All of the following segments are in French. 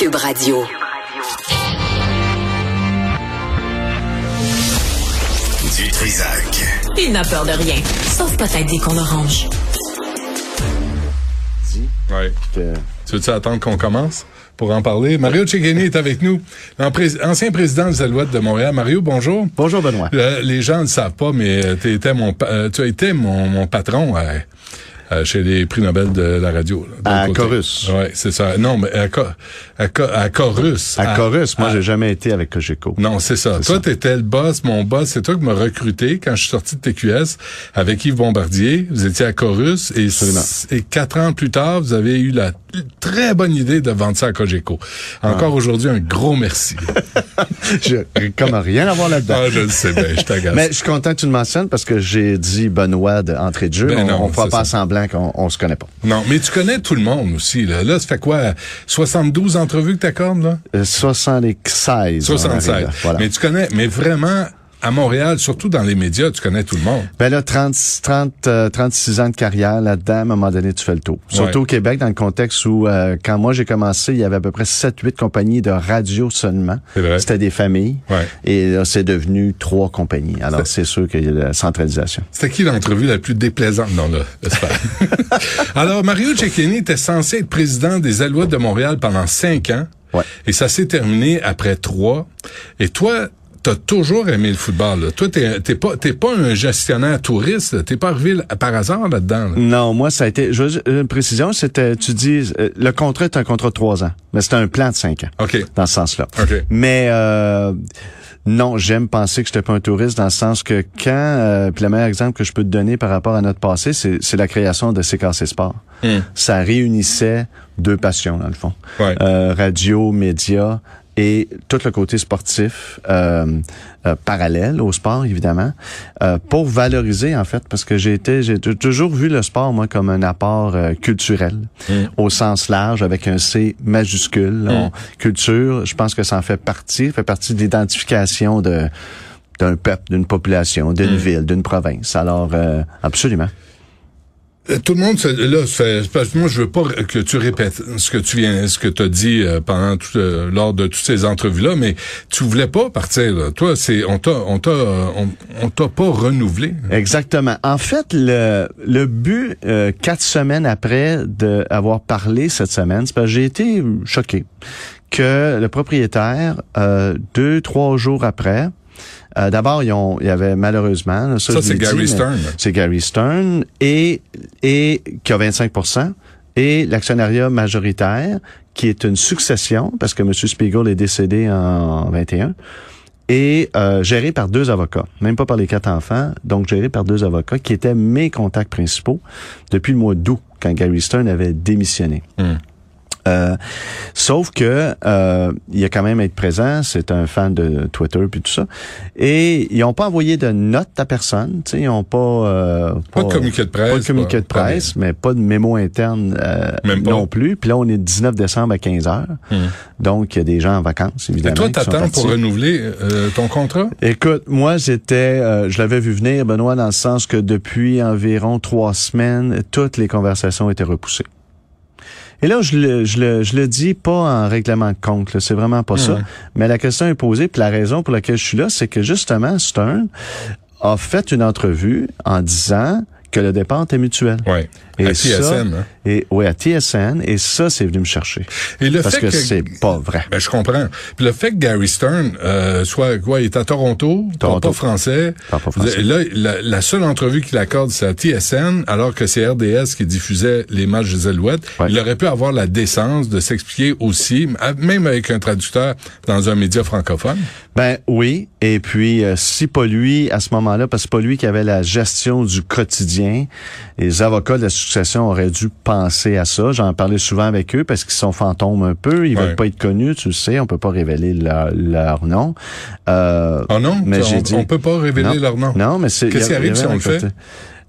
Cube Radio. Du Trisac. Il n'a peur de rien, sauf peut-être des qu'on orange. Ouais. Tu veux-tu attendre qu'on commence pour en parler? Mario Cecchini est avec nous, ancien président des Alouettes de Montréal. Mario, bonjour. Bonjour, Benoît. Euh, les gens ne le savent pas, mais euh, étais mon, euh, tu as été mon, mon patron euh, chez les prix Nobel de la radio. Là, à Corus. Oui, c'est ça. Non, mais à, à, à Corus. À, Corus. Moi, j'ai jamais été avec Cogeco. Non, c'est ça. Toi, t'étais le boss, mon boss. C'est toi qui m'as recruté quand je suis sorti de TQS avec Yves Bombardier. Vous étiez à Corus et, et quatre ans plus tard, vous avez eu la très bonne idée de vendre ça à Cogeco. Encore aujourd'hui, un gros merci. je comme rien à voir là-dedans. Ah, je le sais bien, je t'agace. Mais je suis content que tu le mentionnes parce que j'ai dit Benoît d'entrée de jeu. Ben on ne pas semblant qu'on on se connaît pas. Non, mais tu connais tout le monde aussi. Là, là ça fait quoi? 72 entrevues que t'accordes, là? 76. 76. voilà. Mais tu connais, mais vraiment à Montréal, surtout dans les médias, tu connais tout le monde. Ben là, 30, 30 36 ans de carrière là-dedans, à un moment donné, tu fais le tour. Surtout au Québec, dans le contexte où, euh, quand moi j'ai commencé, il y avait à peu près 7-8 compagnies de radio seulement. C'était des familles. Ouais. Et là, c'est devenu trois compagnies. Alors, c'est sûr qu'il y a la centralisation. C'était qui l'entrevue la plus déplaisante? Non, là, j'espère. Alors, Mario Cecchini était censé être président des Alouettes de Montréal pendant cinq ans. Ouais. Et ça s'est terminé après trois. Et toi, t'as toujours aimé le football. Là. Toi, t'es, t'es pas t'es pas un gestionnaire touriste. T'es pas arrivé par hasard là-dedans. Non, moi ça a été. Je, une précision, c'était tu dis euh, le contrat est un contrat de trois ans, mais c'est un plan de cinq ans. Ok. Dans ce sens-là. Ok. Mais euh, non, j'aime penser que j'étais pas un touriste dans le sens que quand, euh, puis le meilleur exemple que je peux te donner par rapport à notre passé, c'est, c'est la création de CKC Sport. Hmm. Ça réunissait deux passions dans le fond. Ouais. Euh, radio, médias, et tout le côté sportif euh, euh, parallèle au sport évidemment euh, pour valoriser en fait parce que j'ai été j'ai toujours vu le sport moi comme un apport euh, culturel mm. au sens large avec un C majuscule Mm. culture je pense que ça en fait partie fait partie de l'identification de d'un peuple d'une population d'une Mm. ville d'une province alors euh, absolument Tout le monde, là, fait, moi, je veux pas que tu répètes ce que tu viens, ce que tu as dit euh, pendant tout, euh, lors de toutes ces entrevues-là, mais tu voulais pas partir. Là. Toi, c'est, on t'a, on t'a, euh, on, on t'a pas renouvelé. Exactement. En fait, le, le but, euh, quatre semaines après d'avoir parlé cette semaine, c'est parce que j'ai été choqué que le propriétaire, euh, deux, trois jours après, euh, D'abord, ils ont, il y avait malheureusement... là, Ça, c'est dit, Gary Stern. C'est Gary Stern et, et qui a 25% et l'actionnariat majoritaire, qui est une succession, parce que M. Spiegel est décédé en 21, et euh, géré par deux avocats, même pas par les quatre enfants, donc géré par deux avocats qui étaient mes contacts principaux depuis le mois d'août, quand Gary Stern avait démissionné. Hmm. Euh, sauf que euh, il a quand même être présent, c'est un fan de Twitter puis tout ça, et ils ont pas envoyé de note à personne, tu sais, ils ont pas, euh, Pas de communiqué de presse. pas de communiqué de pas- presse, mais pas de mémo interne euh, Même non plus. Puis là, on est le 19 décembre à 15 heures, Hmm. donc il y a des gens en vacances Et évidemment. toi, qui sont t'attends pour renouveler euh, ton contrat? Écoute, moi, j'étais, euh, je l'avais vu venir, Benoît, dans le sens que depuis environ trois semaines, toutes les conversations étaient repoussées. Et là, je le, je le, je le dis pas en règlement de compte, c'est vraiment pas ça. Mais la question est posée, puis la raison pour laquelle je suis là, c'est que justement, Stern a fait une entrevue en disant que le départ était mutuel. Oui. Et à ça- TSN. hein. Et oui, à TSN, et ça, c'est venu me chercher. Et le Parce fait que, que, c'est pas vrai. Ben, je comprends. Puis le fait que Gary Stern euh, soit quoi, il est à Toronto, parle Toronto. pas français. Parle pas français. Là, la, la seule entrevue qu'il accorde, c'est à TSN, alors que c'est RDS qui diffusait les matchs des Alouettes. Ouais. Il aurait pu avoir la décence de s'expliquer aussi, même avec un traducteur dans un média francophone. Ben oui, et puis euh, si pas lui à ce moment-là, parce que c'est pas lui qui avait la gestion du quotidien, les avocats de la succession auraient dû penser à ça. J'en parlais souvent avec eux parce qu'ils sont fantômes un peu, ils Ouais. veulent pas être connus, tu le sais, on peut pas révéler leur, leur nom. Euh, Oh non? Mais on, j'ai dit- on peut pas révéler non, leur nom. Non, mais c'est. Qu'est-ce qui arrive si on le fait?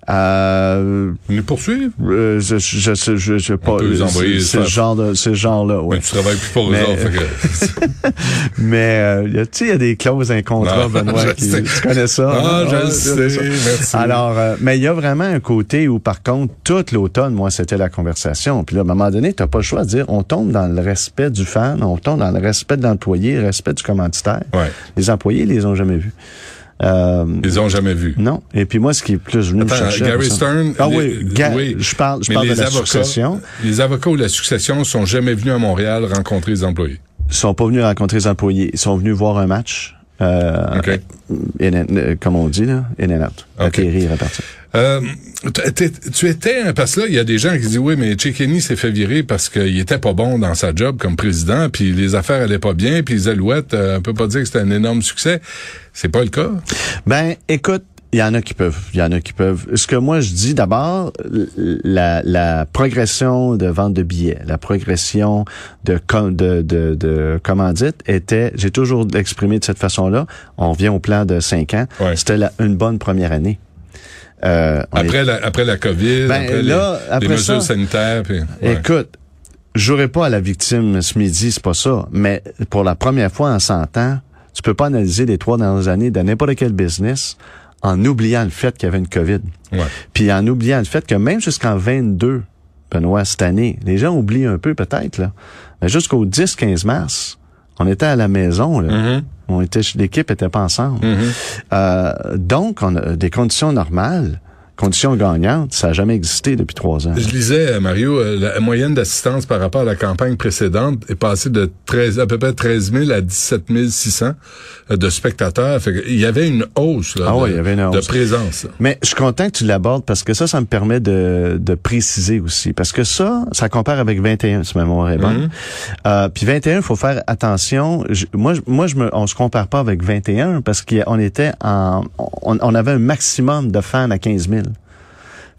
Euh, Nous poursuivre? euh, je, je, je, je, je pas, les c'est genre de, ce genre-là, oui. Mais tu travailles plus pour eux autres. Mais, euh, tu sais, il y a des clauses, un contrat, Benoît, je qui, sais. tu connais ça. Ah, hein? je Ouais, le c'est sais, merci. Alors, euh, mais il y a vraiment un côté où, par contre, toute l'automne, moi, c'était la conversation. Puis là, à un moment donné, t'as pas le choix de dire, on tombe dans le respect du fan, on tombe dans le respect de l'employé, le respect du commanditaire. Ouais. Les employés, ils les ont jamais vus. Euh, Ils ont jamais vu. non. Et puis moi, ce qui est plus venu me chercher... Gary Stern. Ah les- oui, Ga- oui. je parle, je parle de les la avocats, succession. Les avocats ou la succession sont jamais venus à Montréal rencontrer les employés. Ils sont pas venus rencontrer les employés. Ils sont venus voir un match. Euh, OK. in and- euh, comme on dit, là, in and out. OK. Atterrir, repartir. Euh, tu étais parce que là il y a des gens qui disent oui mais Chekini s'est fait virer parce qu'il était pas bon dans sa job comme président puis les affaires allaient pas bien puis les Alouettes euh, on peut pas dire que c'était un énorme succès c'est pas le cas? Ben, écoute, il y en a qui peuvent. Il y en a qui peuvent. Ce que moi je dis d'abord, la, la progression de vente de billets, la progression de de, de, de commandite était, j'ai toujours exprimé de cette façon-là. On vient au plan de cinq ans. Ouais. C'était la- une bonne première année. Euh, est- après la après la Covid Ben, après, là, les, après les mesures sanitaires puis, ouais. Écoute, j'aurais pas à la victime ce midi, c'est pas ça. Mais pour la première fois en 100 ans, tu peux pas analyser les trois dernières années de n'importe quel business en oubliant le fait qu'il y avait une COVID. Ouais. Puis en oubliant le fait que même jusqu'en 22, Benoît, cette année, les gens oublient un peu peut-être, là. Mais jusqu'au 10-15 mars, on était à la maison, là. Mhm. On était, l'équipe était pas ensemble. Mhm. Euh, donc, on a des conditions normales, conditions gagnantes, ça n'a jamais existé depuis trois ans. Je lisais, Mario, euh, la moyenne d'assistance par rapport à la campagne précédente est passée de 13, à peu près 13 000 à 17 600 euh, de spectateurs. Fait il y avait une hausse, là, Ah de, ouais, il y avait une de hausse. présence. là. Mais je suis content que tu l'abordes parce que ça, ça me permet de, de préciser aussi. Parce que ça, ça compare avec 21, si ma mémoire est bonne. Euh, puis 21, il faut faire attention. Je- moi, moi, je me, on se compare pas avec 21 parce qu'on était en, on, on avait un maximum de fans à 15 000.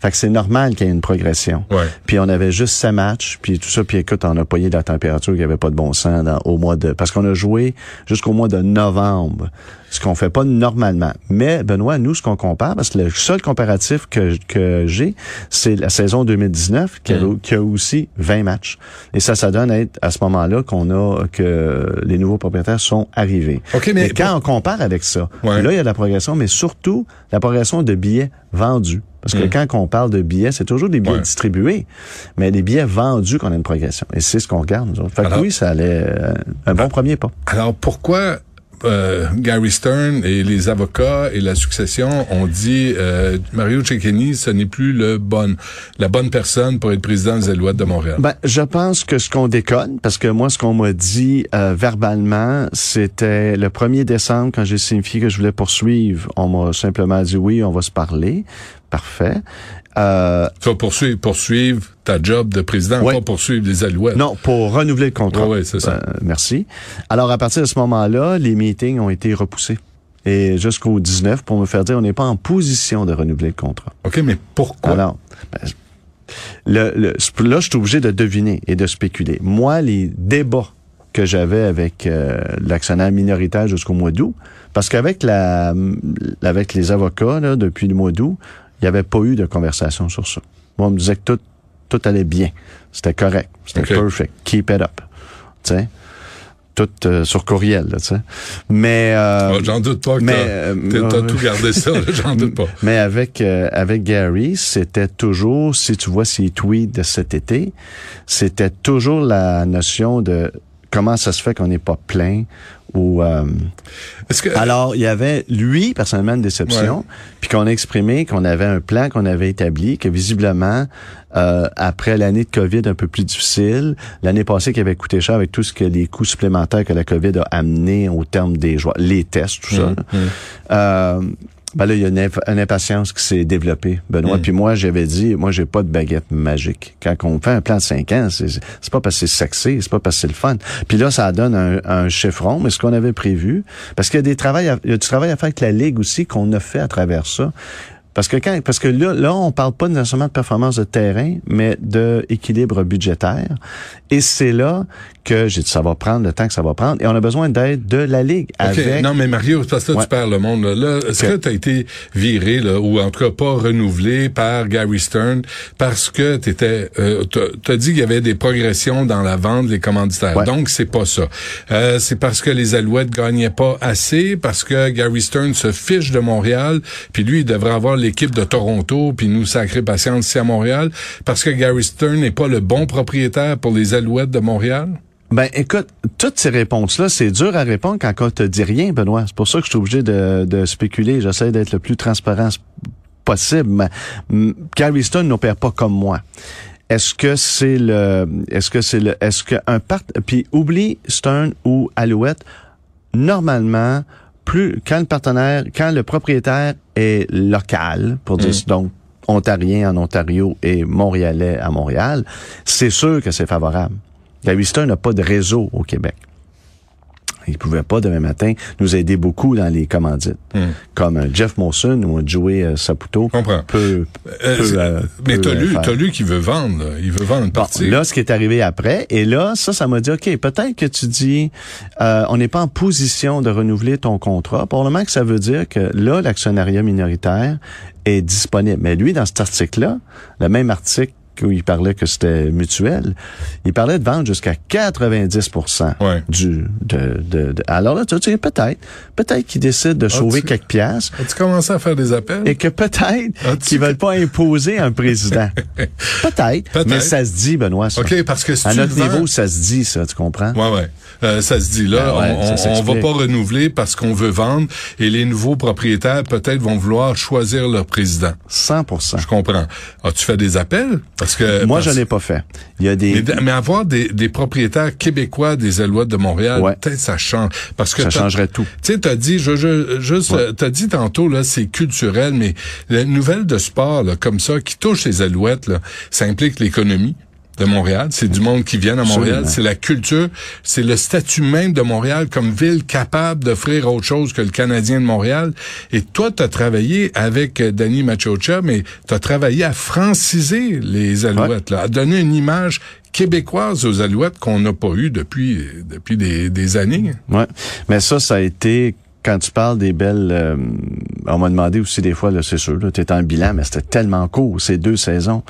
Fait que c'est normal qu'il y ait une progression. Ouais. Puis on avait juste sept matchs, puis tout ça, puis écoute, on a payé de la température qui avait pas de bon sens dans, au mois de... Parce qu'on a joué jusqu'au mois de novembre, ce qu'on fait pas normalement. Mais Benoît, nous, ce qu'on compare, parce que le seul comparatif que, que j'ai, c'est la saison 2019, qui a, qui a aussi 20 matchs. Et ça, ça donne à être à ce moment-là qu'on a, que les nouveaux propriétaires sont arrivés. Mais Et quand on compare avec ça, Ouais. là, il y a de la progression, mais surtout la progression de billets vendus. Parce que quand on parle de billets, c'est toujours des billets. Ouais. distribués, mais les billets vendus qu'on a une progression. Et c'est ce qu'on regarde, nous autres. Fait que oui, ça allait euh, un bon premier pas. Alors pourquoi euh, Gary Stern et les avocats et la succession ont dit euh, Mario Cecchini, ce n'est plus le bon, la bonne personne pour être président des Alouettes de Montréal. Ben, je pense que ce qu'on déconne, parce que moi, ce qu'on m'a dit euh, verbalement, c'était le 1er décembre, quand j'ai signifié que je voulais poursuivre, on m'a simplement dit oui, on va se parler. Parfait. Euh, tu vas poursuivre, poursuivre ta job de président, pas poursuivre les Alouettes. Non, pour renouveler le contrat. Ouais, ouais, c'est ça. Euh, merci. Alors, à partir de ce moment-là, les meetings ont été repoussés. Et jusqu'au 19, pour me faire dire, on n'est pas en position de renouveler le contrat. OK, mais pourquoi? Alors, ben, le, le- là, je suis obligé de deviner et de spéculer. Moi, les débats que j'avais avec euh, l'actionnaire minoritaire jusqu'au mois d'août, parce qu'avec la, avec les avocats là, depuis le mois d'août, il n'y avait pas eu de conversation sur ça. Moi, on me disait que tout, tout allait bien. C'était correct. C'était perfect. Keep it up. Tu sais? Tout euh, sur courriel, là, tu sais. Mais... euh, Ah, j'en doute pas que mais, t'as, euh, tout gardé ça, j'en doute pas. mais avec euh, avec Gary, c'était toujours, si tu vois ses tweets de cet été, c'était toujours la notion de comment ça se fait qu'on n'est pas plein euh, que alors il y avait lui personnellement une déception, Ouais. puis qu'on a exprimé qu'on avait un plan qu'on avait établi que visiblement euh, après l'année de Covid un peu plus difficile, l'année passée qui avait coûté cher avec tout ce que les coûts supplémentaires que la Covid a amené au terme des joueurs, les tests, tout ça. Hum, hum. Euh, ben là, il y a une, imp- une impatience qui s'est développée, Benoît. Mm. Puis moi, j'avais dit, moi, j'ai pas de baguette magique. Quand on fait un plan de 5 ans, c'est c'est pas parce que c'est sexy, c'est pas parce que c'est le fun. Puis là, ça donne un, un chiffron, mais ce qu'on avait prévu, parce qu'il y a des travail, à- il y a du travail à faire avec la Ligue aussi qu'on a fait à travers ça. Parce que quand, parce que là, là, on parle pas nécessairement de performance de terrain, mais de équilibre budgétaire. Et c'est là que j'ai dit, ça va prendre le temps que ça va prendre. Et on a besoin d'aide de la Ligue. Avec... Non, mais Mario, parce que là, tu perds le monde. Là, est-ce que tu as été viré, là, ou en tout cas pas renouvelé par Gary Stern parce que tu étais, euh, t'as dit qu'il y avait des progressions dans la vente des commanditaires. Donc, c'est pas ça. Euh, c'est parce que les Alouettes gagnaient pas assez, parce que Gary Stern se fiche de Montréal, puis lui, il devrait avoir l'équipe de Toronto, puis nous sacrer patience ici à Montréal, parce que Gary Stern n'est pas le bon propriétaire pour les Alouettes de Montréal? Ben, écoute, toutes ces réponses-là, c'est dur à répondre quand on te dit rien, Benoît. C'est pour ça que je suis obligé de, spéculer. J'essaie d'être le plus transparent possible. Mais Gary Stern n'opère pas comme moi. Est-ce que c'est le, est-ce que c'est le, est-ce qu'un part, puis oublie Stern ou Alouette, normalement, plus, quand le partenaire, quand le propriétaire est local, pour dire mm. donc, ontarien en Ontario et montréalais à Montréal, c'est sûr que c'est favorable. Gary Stern n'a pas de réseau au Québec. Il pouvait pas demain matin nous aider beaucoup dans les commandites. Hmm. Comme euh, Jeff Monson ou Joey euh, Saputo. Comprends. Peut, euh, mais t'as lu, t'as lu qu'il veut vendre. Il veut vendre une partie. là, ce qui est arrivé après, et là, ça, ça m'a dit, OK, peut-être que tu dis, on n'est pas en position de renouveler ton contrat. Probablement que ça veut dire que là, l'actionnariat minoritaire est disponible. Mais lui, dans cet article-là, le même article où il parlait que c'était mutuel, il parlait de vendre jusqu'à 90% du de, de, Alors là, tu dis peut-être, peut-être qu'il décide de sauver quelques piastres. As-tu commencé à faire des appels? Et que peut-être qu'ils veulent pas imposer un président. peut-être, mais ça se dit, Benoît. Ça. OK, parce que si À notre niveau, ça se dit, ça, tu comprends? Ouais, ouais. Euh, ça se dit là, ben on, on, va pas renouveler parce qu'on veut vendre et les nouveaux propriétaires peut-être vont vouloir choisir leur président. 100% Je comprends. As-tu fait des appels? Parce que moi, je l'ai pas fait. Il y a des mais, avoir des, des, propriétaires québécois des Alouettes de Montréal, peut-être ça change parce que ça changerait tout. Tu sais, t'as dit, je, je, juste, t'as dit tantôt là, c'est culturel, mais la nouvelle de sport là, comme ça qui touche les Alouettes là, ça implique l'économie de Montréal, c'est du monde qui vient à Montréal, c'est la culture, c'est le statut même de Montréal comme ville capable d'offrir autre chose que le Canadien de Montréal. Et toi, tu as travaillé avec euh, Danny Machocha, mais tu as travaillé à franciser les Alouettes, là, à donner une image québécoise aux Alouettes qu'on n'a pas eu depuis depuis des, des années. Ouais, mais ça, ça a été quand tu parles des belles, euh, on m'a demandé aussi des fois, c'est sûr, tu étais en bilan, mais c'était tellement court, ces deux saisons.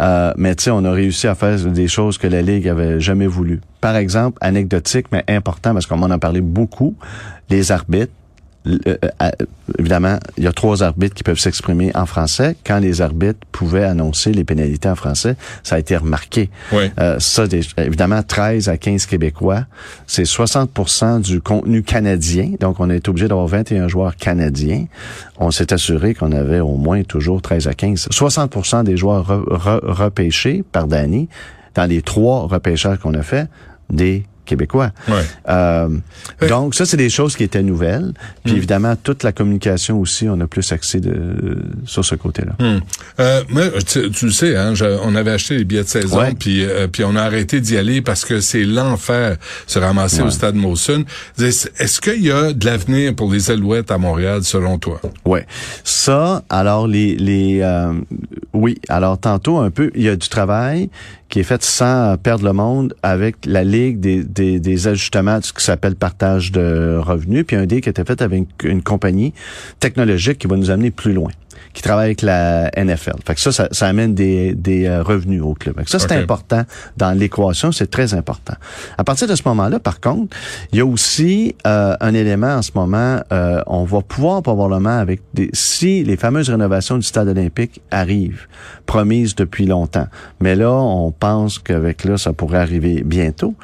Euh, mais tu sais, on a réussi à faire des choses que la Ligue avait jamais voulu. Par exemple, anecdotique, mais important, parce qu'on m'en a parlé beaucoup, les arbitres euh, euh, évidemment, il y a trois arbitres qui peuvent s'exprimer en français. Quand les arbitres pouvaient annoncer les pénalités en français, ça a été remarqué. Oui. Euh, ça, évidemment, 13 à 15 Québécois, c'est 60% du contenu canadien. Donc, on a été obligé d'avoir 21 joueurs canadiens. On s'est assuré qu'on avait au moins toujours 13 à 15. 60% des joueurs repêchés par Danny dans les trois repêchages qu'on a fait, des québécois. Euh, donc ça, c'est des choses qui étaient nouvelles. Puis hmm. évidemment, toute la communication aussi, on a plus accès de, sur ce côté-là. Hmm. Euh, mais tu, le sais, hein, on avait acheté les billets de saison, puis euh, puis on a arrêté d'y aller parce que c'est l'enfer se ramasser au stade Molson. Est-ce qu'il y a de l'avenir pour les Alouettes à Montréal, selon toi? Oui. Ça, alors les les euh, oui, alors tantôt un peu, il y a du travail qui est fait sans perdre le monde avec la Ligue des, des, des ajustements de ce qui s'appelle partage de revenus, puis un dé qui a été fait avec une compagnie technologique qui va nous amener plus loin qui travaille avec la NFL. Fait que ça, ça, amène des, des euh, revenus au club. Fait que ça, c'est important dans l'équation, c'est très important. À partir de ce moment-là, par contre, il y a aussi euh, un élément en ce moment, euh, on va pouvoir probablement avec des, si les fameuses rénovations du stade olympique arrivent, promises depuis longtemps, mais là, on pense qu'avec là, ça pourrait arriver bientôt.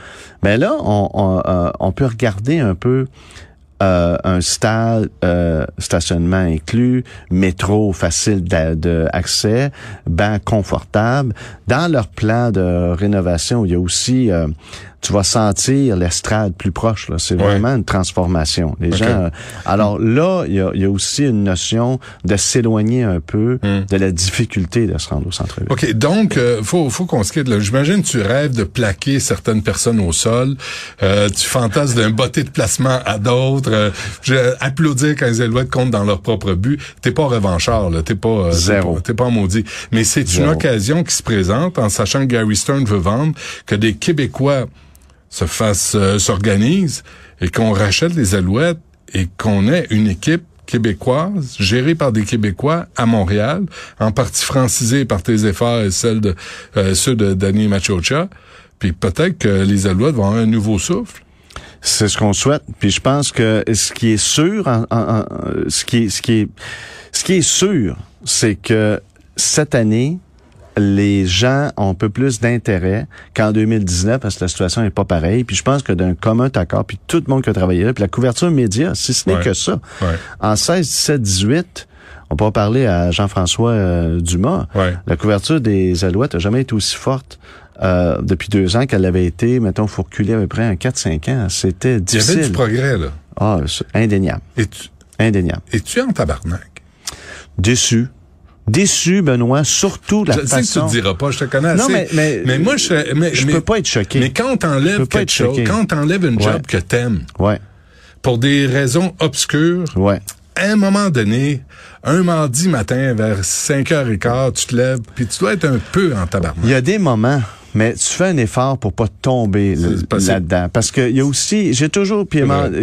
Mais là, on, on, on peut regarder un peu euh, un stade, euh, stationnement inclus, métro facile d'accès, banc confortable. Dans leur plan de rénovation, il y a aussi euh, tu vas sentir l'estrade plus proche. Là. C'est Ouais. vraiment une transformation. Les gens. euh, alors là, il y a, y a aussi une notion de s'éloigner un peu Hmm. de la difficulté de se rendre au centre-ville. OK, donc euh, faut faut qu'on se quitte là. J'imagine que tu rêves de plaquer certaines personnes au sol. Euh, tu fantasmes d'un botté de placement à d'autres. Euh, je- applaudir quand les Alouettes comptent dans leur propre but. T'es pas revanchard là. T'es pas euh, t'es Zéro. pas- T'es pas maudit. Mais c'est une occasion qui se présente en sachant que Gary Stern veut vendre, que des Québécois se fassent euh, s'organisent et qu'on rachète les Alouettes et qu'on ait une équipe québécoise, gérée par des Québécois à Montréal, en partie francisée par tes efforts et celle de euh, ceux de Danny Machocha. Puis peut-être que les Alouettes vont avoir un nouveau souffle. C'est ce qu'on souhaite. Puis je pense que ce qui est sûr, ce qui ce qui est, ce qui est sûr, c'est que cette année, les gens ont un peu plus d'intérêt qu'en 2019 parce que la situation est pas pareille. Puis je pense que d'un commun accord, puis tout le monde qui a travaillé là, puis la couverture média, si ce n'est Ouais. que ça. Ouais. En 16, 17, 18, on peut parler à Jean-François euh, Dumas. Ouais. La couverture des Alouettes a jamais été aussi forte euh, depuis deux ans qu'elle avait été, mettons, faut reculer à peu près un 4-5 ans. C'était Il y avait difficile. du progrès, là. Ah, c'est indéniable. Et tu, Indéniable. et tu es en tabarnak? Déçu. Déçu, Benoît, surtout la je sais que tu façon... te diras pas, je te connais Non, assez. mais- mais- moi, je, mais, je mais- peux pas être choqué. Mais quand Je t'enlèves quelque chose, quand t'enlèves une job Ouais. que t'aimes, Ouais, pour des raisons obscures, ouais. à un moment donné, un mardi matin vers 5h15, tu te lèves, puis tu dois être un peu en tabarnak. Il y a des moments, mais tu fais un effort pour pas tomber là-dedans. Parce que il y a aussi, j'ai toujours, puis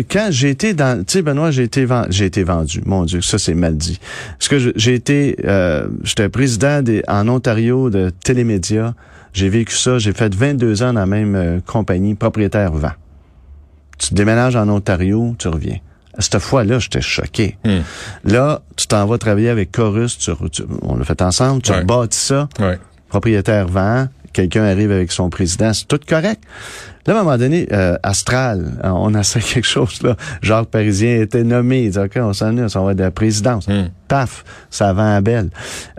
quand j'ai été dans, tu sais, Benoît, j'ai été, j'ai été vendu. Mon Dieu, ça c'est mal dit. Parce que j'ai été, euh, j'étais président des, en Ontario de Télémédia. J'ai vécu ça. J'ai fait 22 ans dans la même euh, compagnie, propriétaire vent. Tu déménages en Ontario, tu reviens. Cette fois-là, j'étais choqué. Hmm. Là, tu t'en vas travailler avec Chorus, tu, tu- on l'a fait ensemble, tu Ouais. rebâtis ça Ouais. propriétaire vend, quelqu'un arrive avec son président, c'est tout correct. Là, à un moment donné, euh, Astral, euh, on a fait quelque chose, là. Jacques Parisien était nommé. Il dit, OK, on s'en est, on s'en va de la présidence. Hmm. Paf, ça vend à Belle.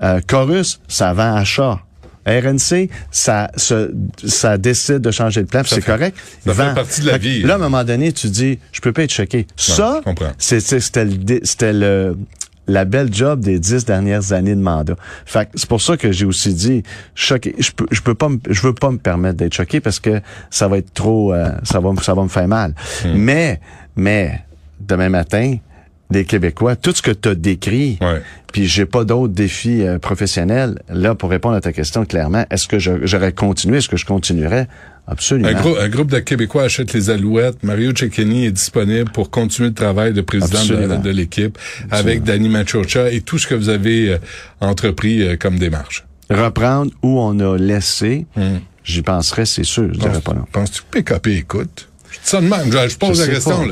Euh, Chorus, ça vend à Chat. RNC, ça, ça décide de changer de plan, Ça c'est correct. ça fait partie de la vie. Là, à un moment donné, tu dis, je peux pas être choqué. ça, c'était le, c'était le, la belle job des dix dernières années de mandat. Fait c'est pour ça que j'ai aussi dit choqué. Je peux, je peux pas, me- je veux pas me permettre d'être choqué parce que ça va être trop, euh, ça va, me- ça va me faire mal. Hmm. Mais, mais demain matin, les Québécois, tout ce que tu as décrit, Ouais. puis j'ai pas d'autres défis euh, professionnels. Là, pour répondre à ta question clairement, est-ce que j'aurais continué, est-ce que je continuerais Absolument. Un, grou- un groupe de Québécois achète les Alouettes. Mario Cecchini est disponible pour continuer le travail de président de, Absolument. de l'équipe avec Danny Machocha et tout ce que vous avez euh, entrepris euh, comme démarche. Reprendre où on a laissé, Hmm. j'y penserais, c'est sûr. Je dirais pas non. Penses-tu que PKP écoute? Je dis ça de même. Je, je pose Je la question.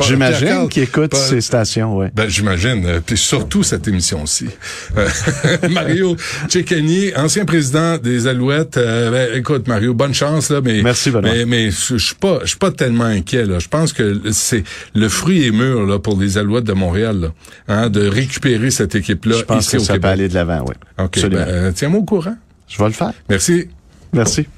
J'imagine qu'ils écoutent ces stations, ouais. Ben, j'imagine. Euh, Puis surtout cette émission-ci. Euh, Mario Cecchini, ancien président des Alouettes. Euh, ben, écoute, Mario, bonne chance, là, mais. Merci, Benoît. Mais, mais je suis pas, je suis pas tellement inquiet, là. Je pense que c'est, le fruit est mûr, là, pour les Alouettes de Montréal, là. Hein, de récupérer cette équipe-là Je pense ici que au ça peut Québec. aller de l'avant, oui. OK. Ben, tiens-moi au courant. Je vais le faire. Merci. Merci.